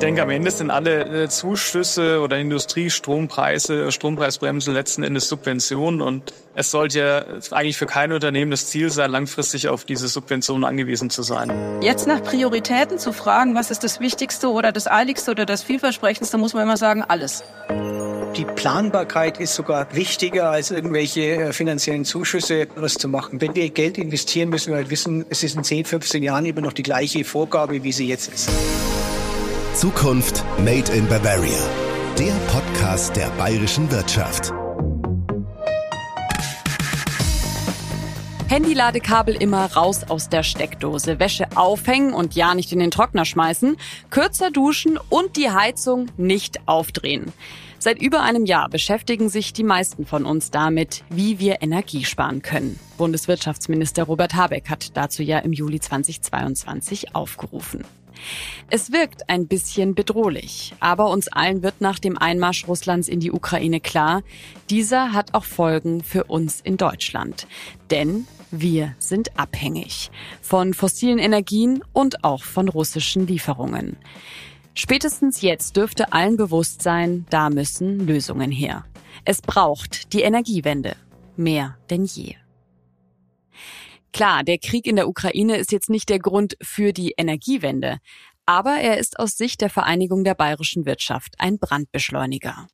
denke, am Ende sind alle äh, Zuschüsse oder Industriestrompreise, Strompreisbremse letzten Endes Subventionen und es sollte ja eigentlich für kein Unternehmen das Ziel sein, langfristig auf diese Subventionen angewiesen zu sein. Jetzt nach Prioritäten zu fragen, was ist das Wichtigste oder das Eiligste oder das Vielversprechendste, muss man immer sagen, alles. Die Planbarkeit ist sogar wichtiger als irgendwelche äh, finanziellen Zuschüsse, was zu machen. Wenn wir Geld investieren, müssen wir halt wissen, es ist in 10, 15 Jahren immer noch die gleiche Vorgabe, wie sie jetzt ist. Zukunft Made in Bavaria. Der Podcast der bayerischen Wirtschaft. Handyladekabel immer raus aus der Steckdose, Wäsche aufhängen und ja nicht in den Trockner schmeißen, kürzer duschen und die Heizung nicht aufdrehen. Seit über einem Jahr beschäftigen sich die meisten von uns damit, wie wir Energie sparen können. Bundeswirtschaftsminister Robert Habeck hat dazu ja im Juli 2022 aufgerufen. Es wirkt ein bisschen bedrohlich, aber uns allen wird nach dem Einmarsch Russlands in die Ukraine klar, dieser hat auch Folgen für uns in Deutschland. Denn wir sind abhängig von fossilen Energien und auch von russischen Lieferungen. Spätestens jetzt dürfte allen bewusst sein, da müssen Lösungen her. Es braucht die Energiewende mehr denn je. Klar, der Krieg in der Ukraine ist jetzt nicht der Grund für die Energiewende, aber er ist aus Sicht der Vereinigung der bayerischen Wirtschaft ein Brandbeschleuniger.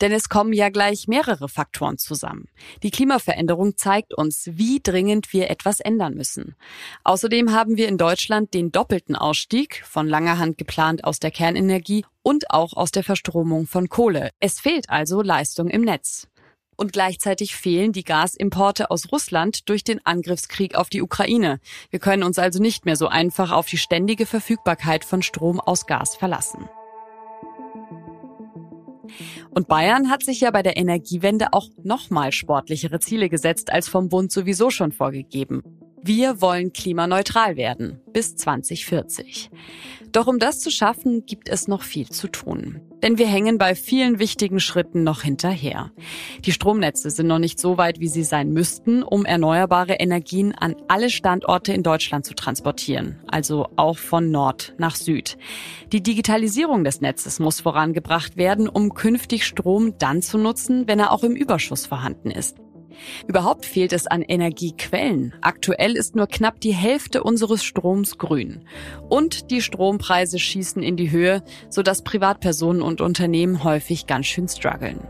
Denn es kommen ja gleich mehrere Faktoren zusammen. Die Klimaveränderung zeigt uns, wie dringend wir etwas ändern müssen. Außerdem haben wir in Deutschland den doppelten Ausstieg, von langer Hand geplant aus der Kernenergie und auch aus der Verstromung von Kohle. Es fehlt also Leistung im Netz und gleichzeitig fehlen die Gasimporte aus Russland durch den Angriffskrieg auf die Ukraine. Wir können uns also nicht mehr so einfach auf die ständige Verfügbarkeit von Strom aus Gas verlassen. Und Bayern hat sich ja bei der Energiewende auch nochmal sportlichere Ziele gesetzt als vom Bund sowieso schon vorgegeben. Wir wollen klimaneutral werden bis 2040. Doch um das zu schaffen, gibt es noch viel zu tun. Denn wir hängen bei vielen wichtigen Schritten noch hinterher. Die Stromnetze sind noch nicht so weit, wie sie sein müssten, um erneuerbare Energien an alle Standorte in Deutschland zu transportieren, also auch von Nord nach Süd. Die Digitalisierung des Netzes muss vorangebracht werden, um künftig Strom dann zu nutzen, wenn er auch im Überschuss vorhanden ist. Überhaupt fehlt es an Energiequellen. Aktuell ist nur knapp die Hälfte unseres Stroms grün. Und die Strompreise schießen in die Höhe, sodass Privatpersonen und Unternehmen häufig ganz schön strugglen.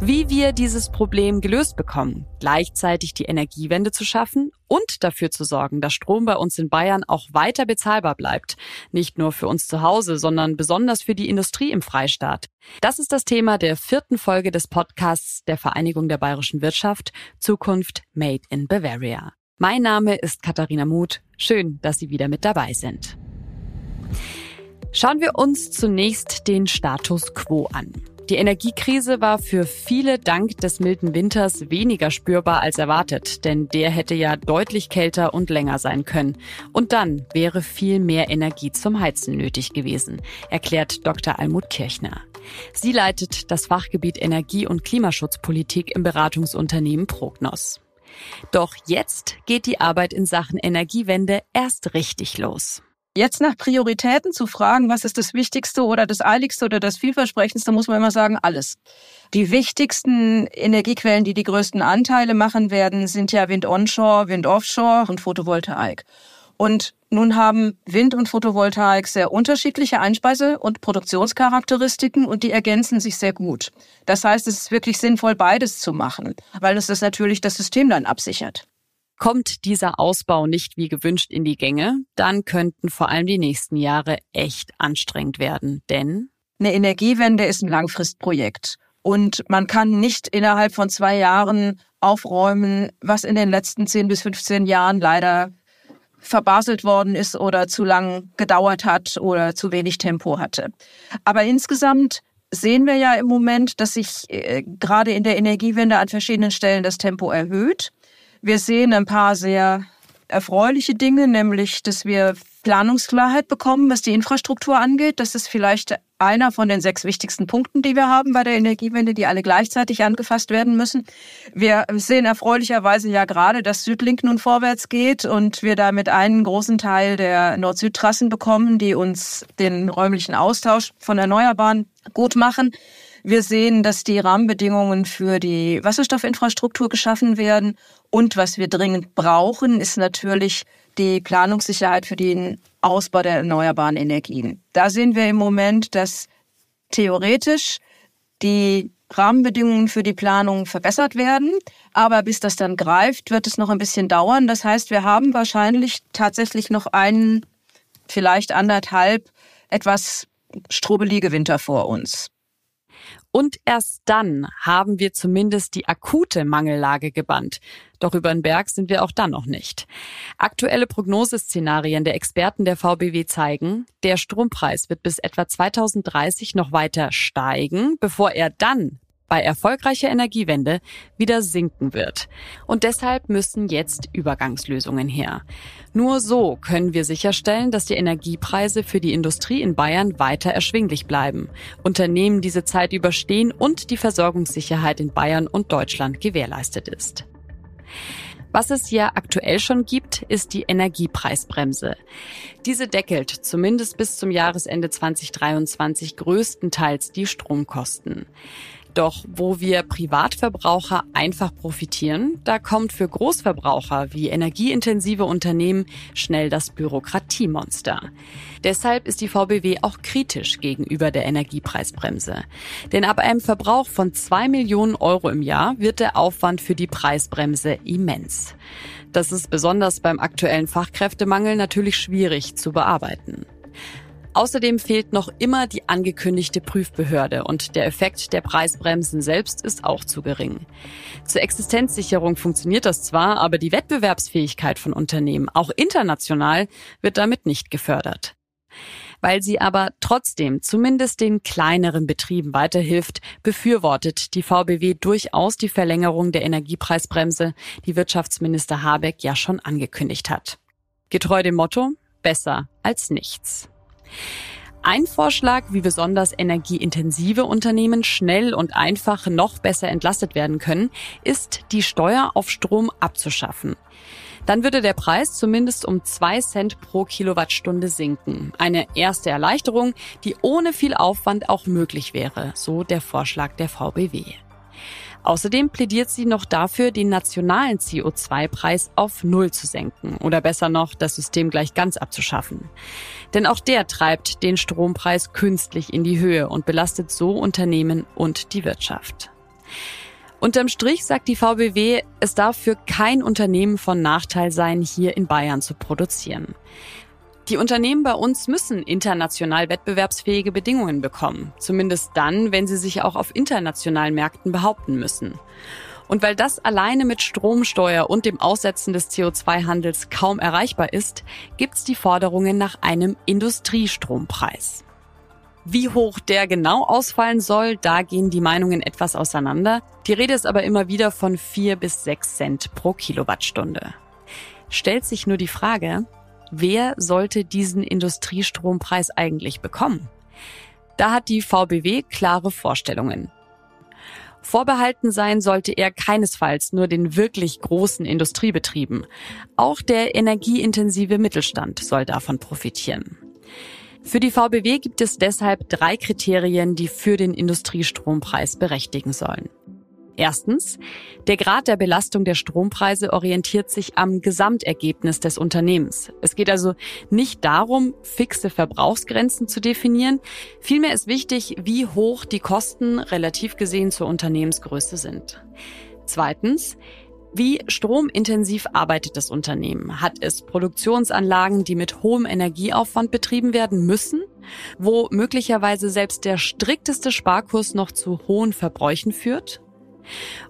Wie wir dieses Problem gelöst bekommen, gleichzeitig die Energiewende zu schaffen und dafür zu sorgen, dass Strom bei uns in Bayern auch weiter bezahlbar bleibt. Nicht nur für uns zu Hause, sondern besonders für die Industrie im Freistaat. Das ist das Thema der vierten Folge des Podcasts der Vereinigung der bayerischen Wirtschaft Zukunft Made in Bavaria. Mein Name ist Katharina Muth. Schön, dass Sie wieder mit dabei sind. Schauen wir uns zunächst den Status quo an. Die Energiekrise war für viele dank des milden Winters weniger spürbar als erwartet, denn der hätte ja deutlich kälter und länger sein können. Und dann wäre viel mehr Energie zum Heizen nötig gewesen, erklärt Dr. Almut Kirchner. Sie leitet das Fachgebiet Energie- und Klimaschutzpolitik im Beratungsunternehmen Prognos. Doch jetzt geht die Arbeit in Sachen Energiewende erst richtig los. Jetzt nach Prioritäten zu fragen, was ist das Wichtigste oder das Eiligste oder das Vielversprechendste, muss man immer sagen, alles. Die wichtigsten Energiequellen, die die größten Anteile machen werden, sind ja Wind onshore, Wind offshore und Photovoltaik. Und nun haben Wind und Photovoltaik sehr unterschiedliche Einspeise- und Produktionscharakteristiken und die ergänzen sich sehr gut. Das heißt, es ist wirklich sinnvoll, beides zu machen, weil es das natürlich das System dann absichert. Kommt dieser Ausbau nicht wie gewünscht in die Gänge, dann könnten vor allem die nächsten Jahre echt anstrengend werden, denn eine Energiewende ist ein Langfristprojekt. Und man kann nicht innerhalb von zwei Jahren aufräumen, was in den letzten 10 bis 15 Jahren leider verbaselt worden ist oder zu lang gedauert hat oder zu wenig Tempo hatte. Aber insgesamt sehen wir ja im Moment, dass sich äh, gerade in der Energiewende an verschiedenen Stellen das Tempo erhöht. Wir sehen ein paar sehr erfreuliche Dinge, nämlich dass wir Planungsklarheit bekommen, was die Infrastruktur angeht. Das ist vielleicht einer von den sechs wichtigsten Punkten, die wir haben bei der Energiewende, die alle gleichzeitig angefasst werden müssen. Wir sehen erfreulicherweise ja gerade, dass Südlink nun vorwärts geht und wir damit einen großen Teil der Nord-Süd-Trassen bekommen, die uns den räumlichen Austausch von Erneuerbaren gut machen. Wir sehen, dass die Rahmenbedingungen für die Wasserstoffinfrastruktur geschaffen werden. Und was wir dringend brauchen, ist natürlich die Planungssicherheit für den Ausbau der erneuerbaren Energien. Da sehen wir im Moment, dass theoretisch die Rahmenbedingungen für die Planung verbessert werden. Aber bis das dann greift, wird es noch ein bisschen dauern. Das heißt, wir haben wahrscheinlich tatsächlich noch einen, vielleicht anderthalb, etwas strubelige Winter vor uns. Und erst dann haben wir zumindest die akute Mangellage gebannt. Doch über den Berg sind wir auch dann noch nicht. Aktuelle Prognoseszenarien der Experten der VBW zeigen, der Strompreis wird bis etwa 2030 noch weiter steigen, bevor er dann bei erfolgreicher Energiewende wieder sinken wird. Und deshalb müssen jetzt Übergangslösungen her. Nur so können wir sicherstellen, dass die Energiepreise für die Industrie in Bayern weiter erschwinglich bleiben, Unternehmen diese Zeit überstehen und die Versorgungssicherheit in Bayern und Deutschland gewährleistet ist. Was es ja aktuell schon gibt, ist die Energiepreisbremse. Diese deckelt zumindest bis zum Jahresende 2023 größtenteils die Stromkosten. Doch wo wir Privatverbraucher einfach profitieren, da kommt für Großverbraucher wie energieintensive Unternehmen schnell das Bürokratiemonster. Deshalb ist die VBW auch kritisch gegenüber der Energiepreisbremse. Denn ab einem Verbrauch von zwei Millionen Euro im Jahr wird der Aufwand für die Preisbremse immens. Das ist besonders beim aktuellen Fachkräftemangel natürlich schwierig zu bearbeiten. Außerdem fehlt noch immer die angekündigte Prüfbehörde und der Effekt der Preisbremsen selbst ist auch zu gering. Zur Existenzsicherung funktioniert das zwar, aber die Wettbewerbsfähigkeit von Unternehmen, auch international, wird damit nicht gefördert. Weil sie aber trotzdem zumindest den kleineren Betrieben weiterhilft, befürwortet die VBW durchaus die Verlängerung der Energiepreisbremse, die Wirtschaftsminister Habeck ja schon angekündigt hat. Getreu dem Motto, besser als nichts. Ein Vorschlag, wie besonders energieintensive Unternehmen schnell und einfach noch besser entlastet werden können, ist, die Steuer auf Strom abzuschaffen. Dann würde der Preis zumindest um zwei Cent pro Kilowattstunde sinken. Eine erste Erleichterung, die ohne viel Aufwand auch möglich wäre, so der Vorschlag der VBW. Außerdem plädiert sie noch dafür, den nationalen CO2-Preis auf Null zu senken oder besser noch, das System gleich ganz abzuschaffen. Denn auch der treibt den Strompreis künstlich in die Höhe und belastet so Unternehmen und die Wirtschaft. Unterm Strich sagt die VBW, es darf für kein Unternehmen von Nachteil sein, hier in Bayern zu produzieren. Die Unternehmen bei uns müssen international wettbewerbsfähige Bedingungen bekommen. Zumindest dann, wenn sie sich auch auf internationalen Märkten behaupten müssen. Und weil das alleine mit Stromsteuer und dem Aussetzen des CO2-Handels kaum erreichbar ist, gibt's die Forderungen nach einem Industriestrompreis. Wie hoch der genau ausfallen soll, da gehen die Meinungen etwas auseinander. Die Rede ist aber immer wieder von vier bis sechs Cent pro Kilowattstunde. Stellt sich nur die Frage, Wer sollte diesen Industriestrompreis eigentlich bekommen? Da hat die VBW klare Vorstellungen. Vorbehalten sein sollte er keinesfalls nur den wirklich großen Industriebetrieben. Auch der energieintensive Mittelstand soll davon profitieren. Für die VBW gibt es deshalb drei Kriterien, die für den Industriestrompreis berechtigen sollen. Erstens, der Grad der Belastung der Strompreise orientiert sich am Gesamtergebnis des Unternehmens. Es geht also nicht darum, fixe Verbrauchsgrenzen zu definieren. Vielmehr ist wichtig, wie hoch die Kosten relativ gesehen zur Unternehmensgröße sind. Zweitens, wie stromintensiv arbeitet das Unternehmen? Hat es Produktionsanlagen, die mit hohem Energieaufwand betrieben werden müssen, wo möglicherweise selbst der strikteste Sparkurs noch zu hohen Verbräuchen führt?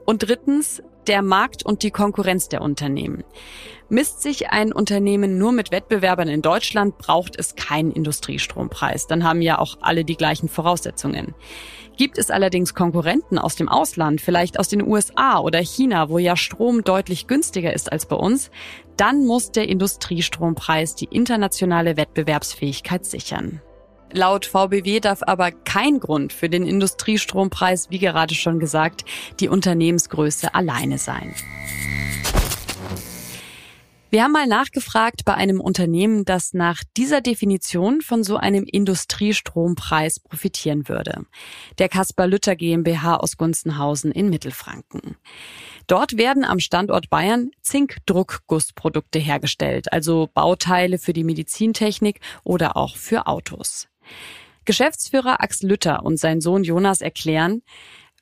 Und drittens, der Markt und die Konkurrenz der Unternehmen. Misst sich ein Unternehmen nur mit Wettbewerbern in Deutschland, braucht es keinen Industriestrompreis. Dann haben ja auch alle die gleichen Voraussetzungen. Gibt es allerdings Konkurrenten aus dem Ausland, vielleicht aus den USA oder China, wo ja Strom deutlich günstiger ist als bei uns, dann muss der Industriestrompreis die internationale Wettbewerbsfähigkeit sichern. Laut VBW darf aber kein Grund für den Industriestrompreis, wie gerade schon gesagt, die Unternehmensgröße alleine sein. Wir haben mal nachgefragt bei einem Unternehmen, das nach dieser Definition von so einem Industriestrompreis profitieren würde. Der Kaspar Lütter GmbH aus Gunzenhausen in Mittelfranken. Dort werden am Standort Bayern Zinkdruckgussprodukte hergestellt, also Bauteile für die Medizintechnik oder auch für Autos. Geschäftsführer Axel Lütter und sein Sohn Jonas erklären,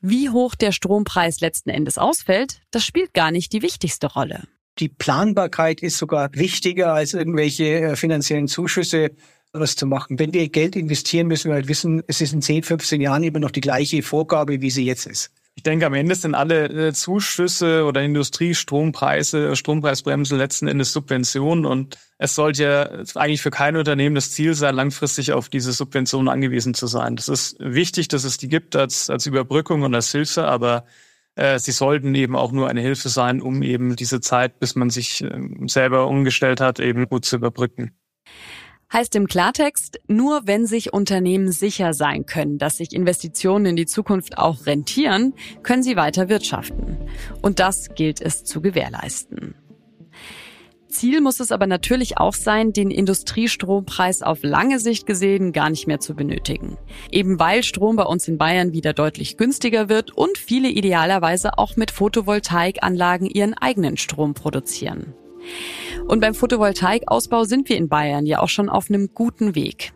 wie hoch der Strompreis letzten Endes ausfällt, das spielt gar nicht die wichtigste Rolle. Die Planbarkeit ist sogar wichtiger als irgendwelche äh, finanziellen Zuschüsse was zu machen. Wenn wir Geld investieren, müssen wir halt wissen, es ist in 10, 15 Jahren immer noch die gleiche Vorgabe, wie sie jetzt ist. Ich denke, am Ende sind alle äh, Zuschüsse oder Industriestrompreise, Strompreisbremse letzten Endes Subventionen und es sollte ja eigentlich für kein Unternehmen das Ziel sein, langfristig auf diese Subventionen angewiesen zu sein. Das ist wichtig, dass es die gibt als, als Überbrückung und als Hilfe, aber äh, sie sollten eben auch nur eine Hilfe sein, um eben diese Zeit, bis man sich äh, selber umgestellt hat, eben gut zu überbrücken. Heißt im Klartext, nur wenn sich Unternehmen sicher sein können, dass sich Investitionen in die Zukunft auch rentieren, können sie weiter wirtschaften. Und das gilt es zu gewährleisten. Ziel muss es aber natürlich auch sein, den Industriestrompreis auf lange Sicht gesehen gar nicht mehr zu benötigen. Eben weil Strom bei uns in Bayern wieder deutlich günstiger wird und viele idealerweise auch mit Photovoltaikanlagen ihren eigenen Strom produzieren. Und beim Photovoltaikausbau sind wir in Bayern ja auch schon auf einem guten Weg.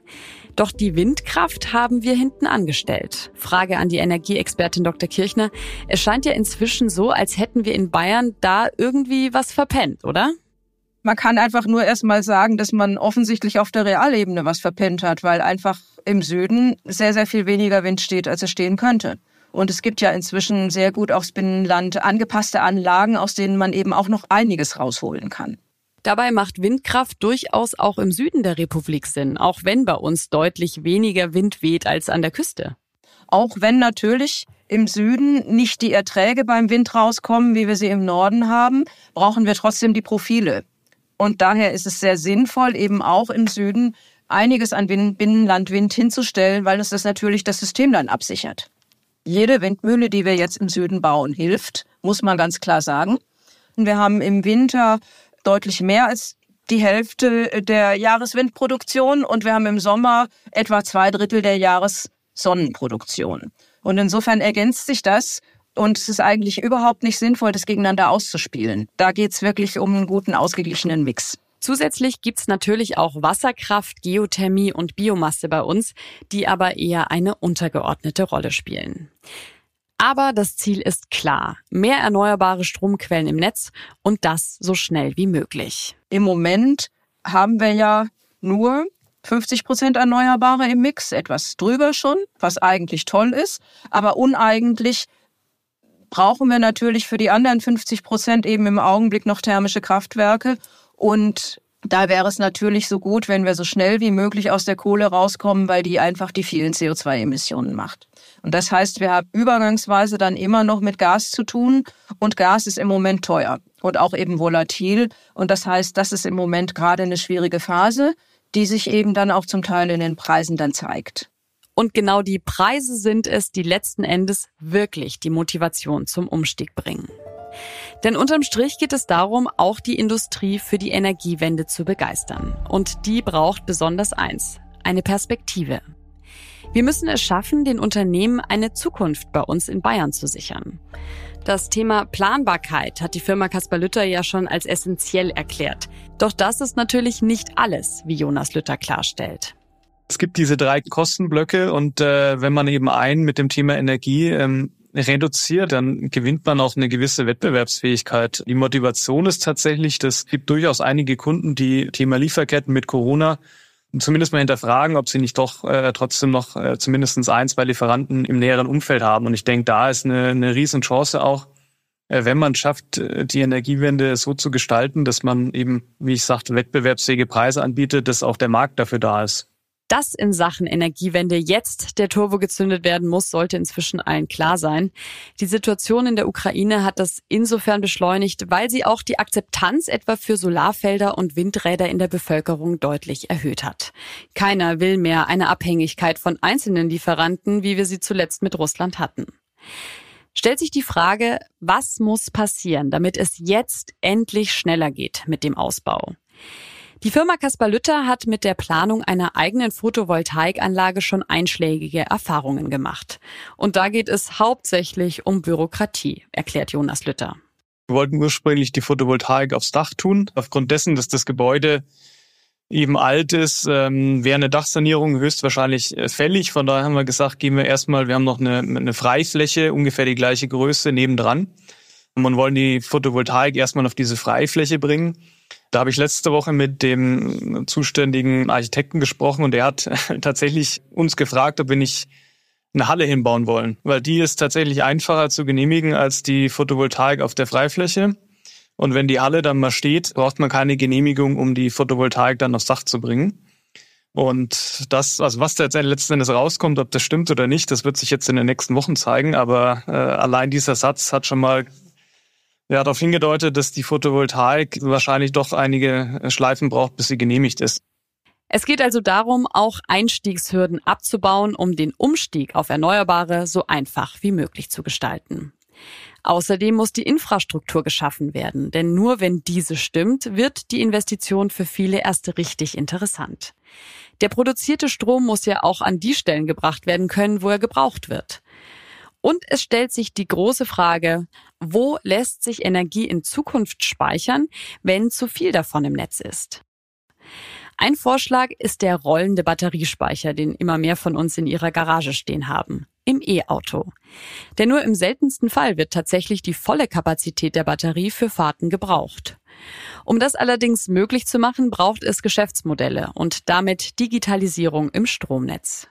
Doch die Windkraft haben wir hinten angestellt. Frage an die Energieexpertin Dr. Kirchner. Es scheint ja inzwischen so, als hätten wir in Bayern da irgendwie was verpennt, oder? Man kann einfach nur erstmal sagen, dass man offensichtlich auf der Realebene was verpennt hat, weil einfach im Süden sehr, sehr viel weniger Wind steht, als es stehen könnte. Und es gibt ja inzwischen sehr gut aufs Binnenland angepasste Anlagen, aus denen man eben auch noch einiges rausholen kann. Dabei macht Windkraft durchaus auch im Süden der Republik Sinn, auch wenn bei uns deutlich weniger Wind weht als an der Küste. Auch wenn natürlich im Süden nicht die Erträge beim Wind rauskommen, wie wir sie im Norden haben, brauchen wir trotzdem die Profile. Und daher ist es sehr sinnvoll, eben auch im Süden einiges an Binnenlandwind hinzustellen, weil es das natürlich das System dann absichert. Jede Windmühle, die wir jetzt im Süden bauen, hilft, muss man ganz klar sagen. Wir haben im Winter deutlich mehr als die Hälfte der Jahreswindproduktion und wir haben im Sommer etwa zwei Drittel der Jahressonnenproduktion. Und insofern ergänzt sich das und es ist eigentlich überhaupt nicht sinnvoll, das gegeneinander auszuspielen. Da geht es wirklich um einen guten, ausgeglichenen Mix. Zusätzlich gibt's natürlich auch Wasserkraft, Geothermie und Biomasse bei uns, die aber eher eine untergeordnete Rolle spielen. Aber das Ziel ist klar. Mehr erneuerbare Stromquellen im Netz und das so schnell wie möglich. Im Moment haben wir ja nur 50 Prozent Erneuerbare im Mix, etwas drüber schon, was eigentlich toll ist. Aber uneigentlich brauchen wir natürlich für die anderen 50 Prozent eben im Augenblick noch thermische Kraftwerke. Und da wäre es natürlich so gut, wenn wir so schnell wie möglich aus der Kohle rauskommen, weil die einfach die vielen CO2-Emissionen macht. Und das heißt, wir haben übergangsweise dann immer noch mit Gas zu tun und Gas ist im Moment teuer und auch eben volatil. Und das heißt, das ist im Moment gerade eine schwierige Phase, die sich eben dann auch zum Teil in den Preisen dann zeigt. Und genau die Preise sind es, die letzten Endes wirklich die Motivation zum Umstieg bringen. Denn unterm Strich geht es darum, auch die Industrie für die Energiewende zu begeistern. Und die braucht besonders eins, eine Perspektive. Wir müssen es schaffen, den Unternehmen eine Zukunft bei uns in Bayern zu sichern. Das Thema Planbarkeit hat die Firma Kaspar Lütter ja schon als essentiell erklärt. Doch das ist natürlich nicht alles, wie Jonas Lütter klarstellt. Es gibt diese drei Kostenblöcke und äh, wenn man eben einen mit dem Thema Energie ähm, reduziert, dann gewinnt man auch eine gewisse Wettbewerbsfähigkeit. Die Motivation ist tatsächlich, das gibt durchaus einige Kunden, die Thema Lieferketten mit Corona zumindest mal hinterfragen, ob sie nicht doch äh, trotzdem noch äh, zumindest ein, zwei Lieferanten im näheren Umfeld haben. Und ich denke, da ist eine, eine Riesenchance auch, äh, wenn man schafft, äh, die Energiewende so zu gestalten, dass man eben, wie ich sagte, wettbewerbsfähige Preise anbietet, dass auch der Markt dafür da ist. Dass in Sachen Energiewende jetzt der Turbo gezündet werden muss, sollte inzwischen allen klar sein. Die Situation in der Ukraine hat das insofern beschleunigt, weil sie auch die Akzeptanz etwa für Solarfelder und Windräder in der Bevölkerung deutlich erhöht hat. Keiner will mehr eine Abhängigkeit von einzelnen Lieferanten, wie wir sie zuletzt mit Russland hatten stellt sich die Frage, was muss passieren, damit es jetzt endlich schneller geht mit dem Ausbau? Die Firma Kaspar Lütter hat mit der Planung einer eigenen Photovoltaikanlage schon einschlägige Erfahrungen gemacht. Und da geht es hauptsächlich um Bürokratie, erklärt Jonas Lütter. Wir wollten ursprünglich die Photovoltaik aufs Dach tun. Aufgrund dessen, dass das Gebäude eben alt ist, ähm, wäre eine Dachsanierung höchstwahrscheinlich äh, fällig. Von daher haben wir gesagt, gehen wir erstmal, wir haben noch eine, eine Freifläche, ungefähr die gleiche Größe nebendran. Und wollen die Photovoltaik erstmal auf diese Freifläche bringen. Da habe ich letzte Woche mit dem zuständigen Architekten gesprochen und der hat tatsächlich uns gefragt, ob wir nicht eine Halle hinbauen wollen, weil die ist tatsächlich einfacher zu genehmigen als die Photovoltaik auf der Freifläche. Und wenn die Halle dann mal steht, braucht man keine Genehmigung, um die Photovoltaik dann aufs Dach zu bringen. Und das, also was da jetzt letzten Endes rauskommt, ob das stimmt oder nicht, das wird sich jetzt in den nächsten Wochen zeigen. Aber äh, allein dieser Satz hat schon mal ja, darauf hingedeutet, dass die Photovoltaik wahrscheinlich doch einige Schleifen braucht, bis sie genehmigt ist. Es geht also darum, auch Einstiegshürden abzubauen, um den Umstieg auf Erneuerbare so einfach wie möglich zu gestalten. Außerdem muss die Infrastruktur geschaffen werden, denn nur wenn diese stimmt, wird die Investition für viele erst richtig interessant. Der produzierte Strom muss ja auch an die Stellen gebracht werden können, wo er gebraucht wird. Und es stellt sich die große Frage, wo lässt sich Energie in Zukunft speichern, wenn zu viel davon im Netz ist? Ein Vorschlag ist der rollende Batteriespeicher, den immer mehr von uns in ihrer Garage stehen haben im E-Auto. Denn nur im seltensten Fall wird tatsächlich die volle Kapazität der Batterie für Fahrten gebraucht. Um das allerdings möglich zu machen, braucht es Geschäftsmodelle und damit Digitalisierung im Stromnetz.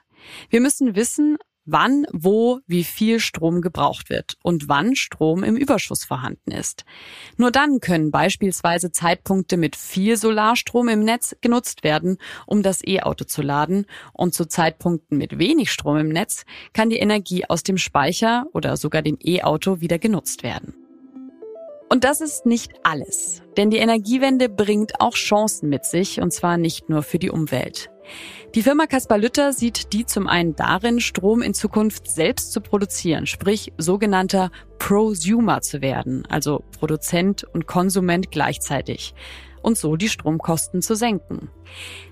Wir müssen wissen, wann, wo, wie viel Strom gebraucht wird und wann Strom im Überschuss vorhanden ist. Nur dann können beispielsweise Zeitpunkte mit viel Solarstrom im Netz genutzt werden, um das E-Auto zu laden und zu Zeitpunkten mit wenig Strom im Netz kann die Energie aus dem Speicher oder sogar dem E-Auto wieder genutzt werden. Und das ist nicht alles, denn die Energiewende bringt auch Chancen mit sich, und zwar nicht nur für die Umwelt. Die Firma Kaspar Lütter sieht die zum einen darin, Strom in Zukunft selbst zu produzieren, sprich sogenannter Prosumer zu werden, also Produzent und Konsument gleichzeitig und so die Stromkosten zu senken.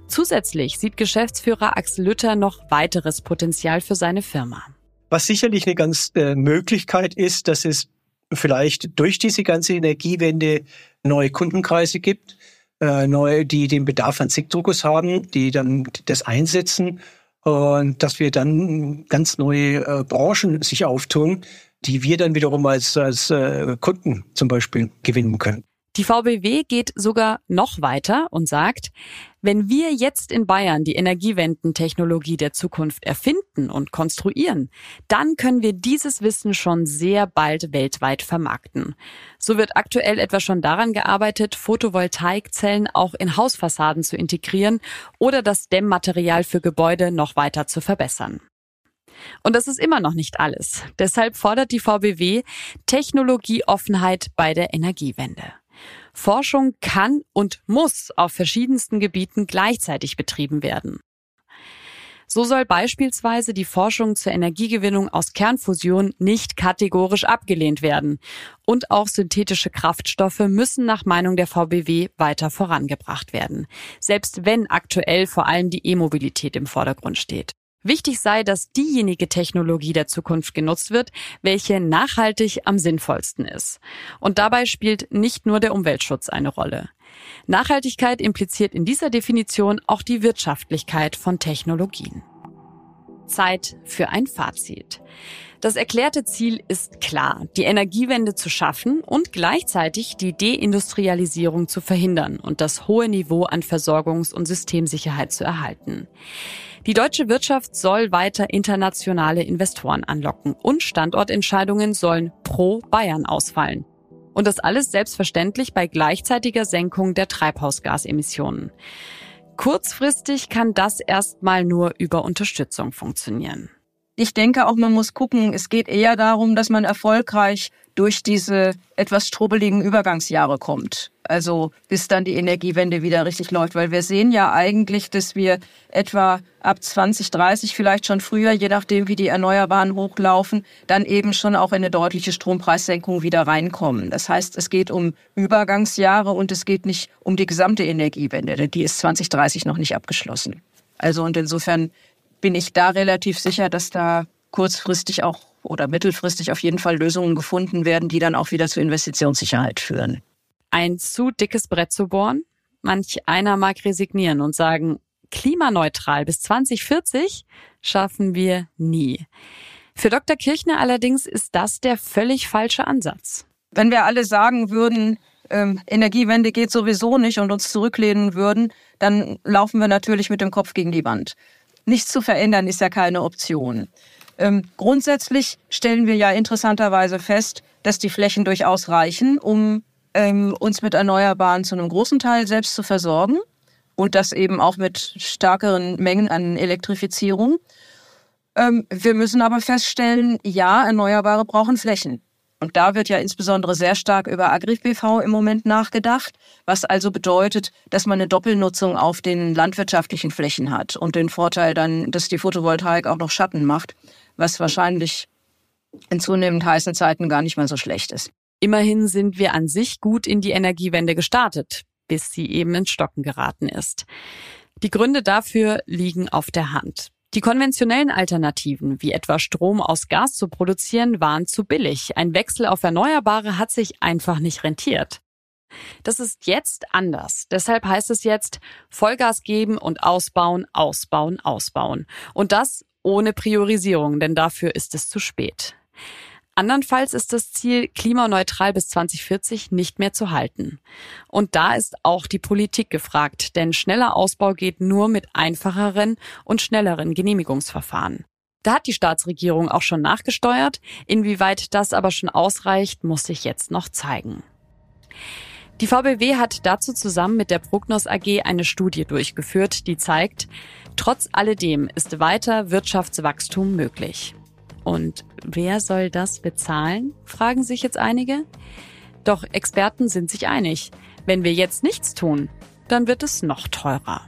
Zusätzlich sieht Geschäftsführer Axel Lütter noch weiteres Potenzial für seine Firma. Was sicherlich eine ganz äh, Möglichkeit ist, dass es vielleicht durch diese ganze Energiewende neue Kundenkreise gibt, äh, neue, die den Bedarf an Zickdruckers haben, die dann das einsetzen und dass wir dann ganz neue äh, Branchen sich auftun, die wir dann wiederum als, als äh, Kunden zum Beispiel gewinnen können. Die VBW geht sogar noch weiter und sagt, wenn wir jetzt in Bayern die Energiewendentechnologie der Zukunft erfinden und konstruieren, dann können wir dieses Wissen schon sehr bald weltweit vermarkten. So wird aktuell etwa schon daran gearbeitet, Photovoltaikzellen auch in Hausfassaden zu integrieren oder das Dämmmaterial für Gebäude noch weiter zu verbessern. Und das ist immer noch nicht alles. Deshalb fordert die VBW Technologieoffenheit bei der Energiewende. Forschung kann und muss auf verschiedensten Gebieten gleichzeitig betrieben werden. So soll beispielsweise die Forschung zur Energiegewinnung aus Kernfusion nicht kategorisch abgelehnt werden. Und auch synthetische Kraftstoffe müssen nach Meinung der VBW weiter vorangebracht werden. Selbst wenn aktuell vor allem die E-Mobilität im Vordergrund steht. Wichtig sei, dass diejenige Technologie der Zukunft genutzt wird, welche nachhaltig am sinnvollsten ist. Und dabei spielt nicht nur der Umweltschutz eine Rolle. Nachhaltigkeit impliziert in dieser Definition auch die Wirtschaftlichkeit von Technologien. Zeit für ein Fazit. Das erklärte Ziel ist klar, die Energiewende zu schaffen und gleichzeitig die Deindustrialisierung zu verhindern und das hohe Niveau an Versorgungs- und Systemsicherheit zu erhalten. Die deutsche Wirtschaft soll weiter internationale Investoren anlocken und Standortentscheidungen sollen pro Bayern ausfallen. Und das alles selbstverständlich bei gleichzeitiger Senkung der Treibhausgasemissionen. Kurzfristig kann das erstmal nur über Unterstützung funktionieren. Ich denke auch, man muss gucken, es geht eher darum, dass man erfolgreich durch diese etwas strubbeligen Übergangsjahre kommt. Also bis dann die Energiewende wieder richtig läuft. Weil wir sehen ja eigentlich, dass wir etwa ab 2030, vielleicht schon früher, je nachdem wie die Erneuerbaren hochlaufen, dann eben schon auch in eine deutliche Strompreissenkung wieder reinkommen. Das heißt, es geht um Übergangsjahre und es geht nicht um die gesamte Energiewende, denn die ist 2030 noch nicht abgeschlossen. Also und insofern bin ich da relativ sicher, dass da kurzfristig auch oder mittelfristig auf jeden Fall Lösungen gefunden werden, die dann auch wieder zur Investitionssicherheit führen. Ein zu dickes Brett zu bohren? Manch einer mag resignieren und sagen, klimaneutral bis 2040 schaffen wir nie. Für Dr. Kirchner allerdings ist das der völlig falsche Ansatz. Wenn wir alle sagen würden, ähm, Energiewende geht sowieso nicht und uns zurücklehnen würden, dann laufen wir natürlich mit dem Kopf gegen die Wand nichts zu verändern ist ja keine Option. Ähm, grundsätzlich stellen wir ja interessanterweise fest, dass die Flächen durchaus reichen, um ähm, uns mit Erneuerbaren zu einem großen Teil selbst zu versorgen und das eben auch mit stärkeren Mengen an Elektrifizierung. Ähm, wir müssen aber feststellen, ja, Erneuerbare brauchen Flächen. Und da wird ja insbesondere sehr stark über Agri-PV im Moment nachgedacht, was also bedeutet, dass man eine Doppelnutzung auf den landwirtschaftlichen Flächen hat und den Vorteil dann, dass die Photovoltaik auch noch Schatten macht, was wahrscheinlich in zunehmend heißen Zeiten gar nicht mal so schlecht ist. Immerhin sind wir an sich gut in die Energiewende gestartet, bis sie eben ins Stocken geraten ist. Die Gründe dafür liegen auf der Hand. Die konventionellen Alternativen, wie etwa Strom aus Gas zu produzieren, waren zu billig. Ein Wechsel auf Erneuerbare hat sich einfach nicht rentiert. Das ist jetzt anders. Deshalb heißt es jetzt Vollgas geben und ausbauen, ausbauen, ausbauen. Und das ohne Priorisierung, denn dafür ist es zu spät. Andernfalls ist das Ziel klimaneutral bis 2040 nicht mehr zu halten. Und da ist auch die Politik gefragt, denn schneller Ausbau geht nur mit einfacheren und schnelleren Genehmigungsverfahren. Da hat die Staatsregierung auch schon nachgesteuert. Inwieweit das aber schon ausreicht, muss sich jetzt noch zeigen. Die VBW hat dazu zusammen mit der Prognos AG eine Studie durchgeführt, die zeigt, trotz alledem ist weiter Wirtschaftswachstum möglich. Und wer soll das bezahlen? fragen sich jetzt einige. Doch Experten sind sich einig. Wenn wir jetzt nichts tun, dann wird es noch teurer.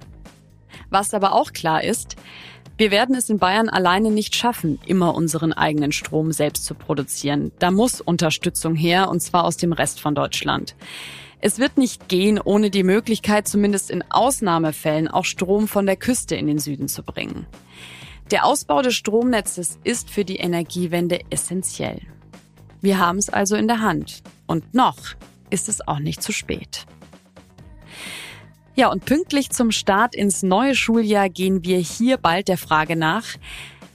Was aber auch klar ist, wir werden es in Bayern alleine nicht schaffen, immer unseren eigenen Strom selbst zu produzieren. Da muss Unterstützung her, und zwar aus dem Rest von Deutschland. Es wird nicht gehen, ohne die Möglichkeit, zumindest in Ausnahmefällen auch Strom von der Küste in den Süden zu bringen. Der Ausbau des Stromnetzes ist für die Energiewende essentiell. Wir haben es also in der Hand. Und noch ist es auch nicht zu spät. Ja, und pünktlich zum Start ins neue Schuljahr gehen wir hier bald der Frage nach,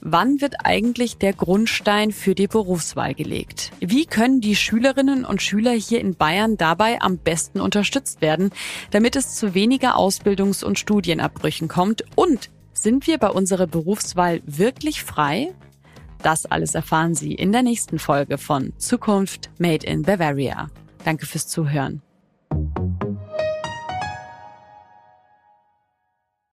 wann wird eigentlich der Grundstein für die Berufswahl gelegt? Wie können die Schülerinnen und Schüler hier in Bayern dabei am besten unterstützt werden, damit es zu weniger Ausbildungs- und Studienabbrüchen kommt und sind wir bei unserer Berufswahl wirklich frei? Das alles erfahren Sie in der nächsten Folge von Zukunft Made in Bavaria. Danke fürs Zuhören.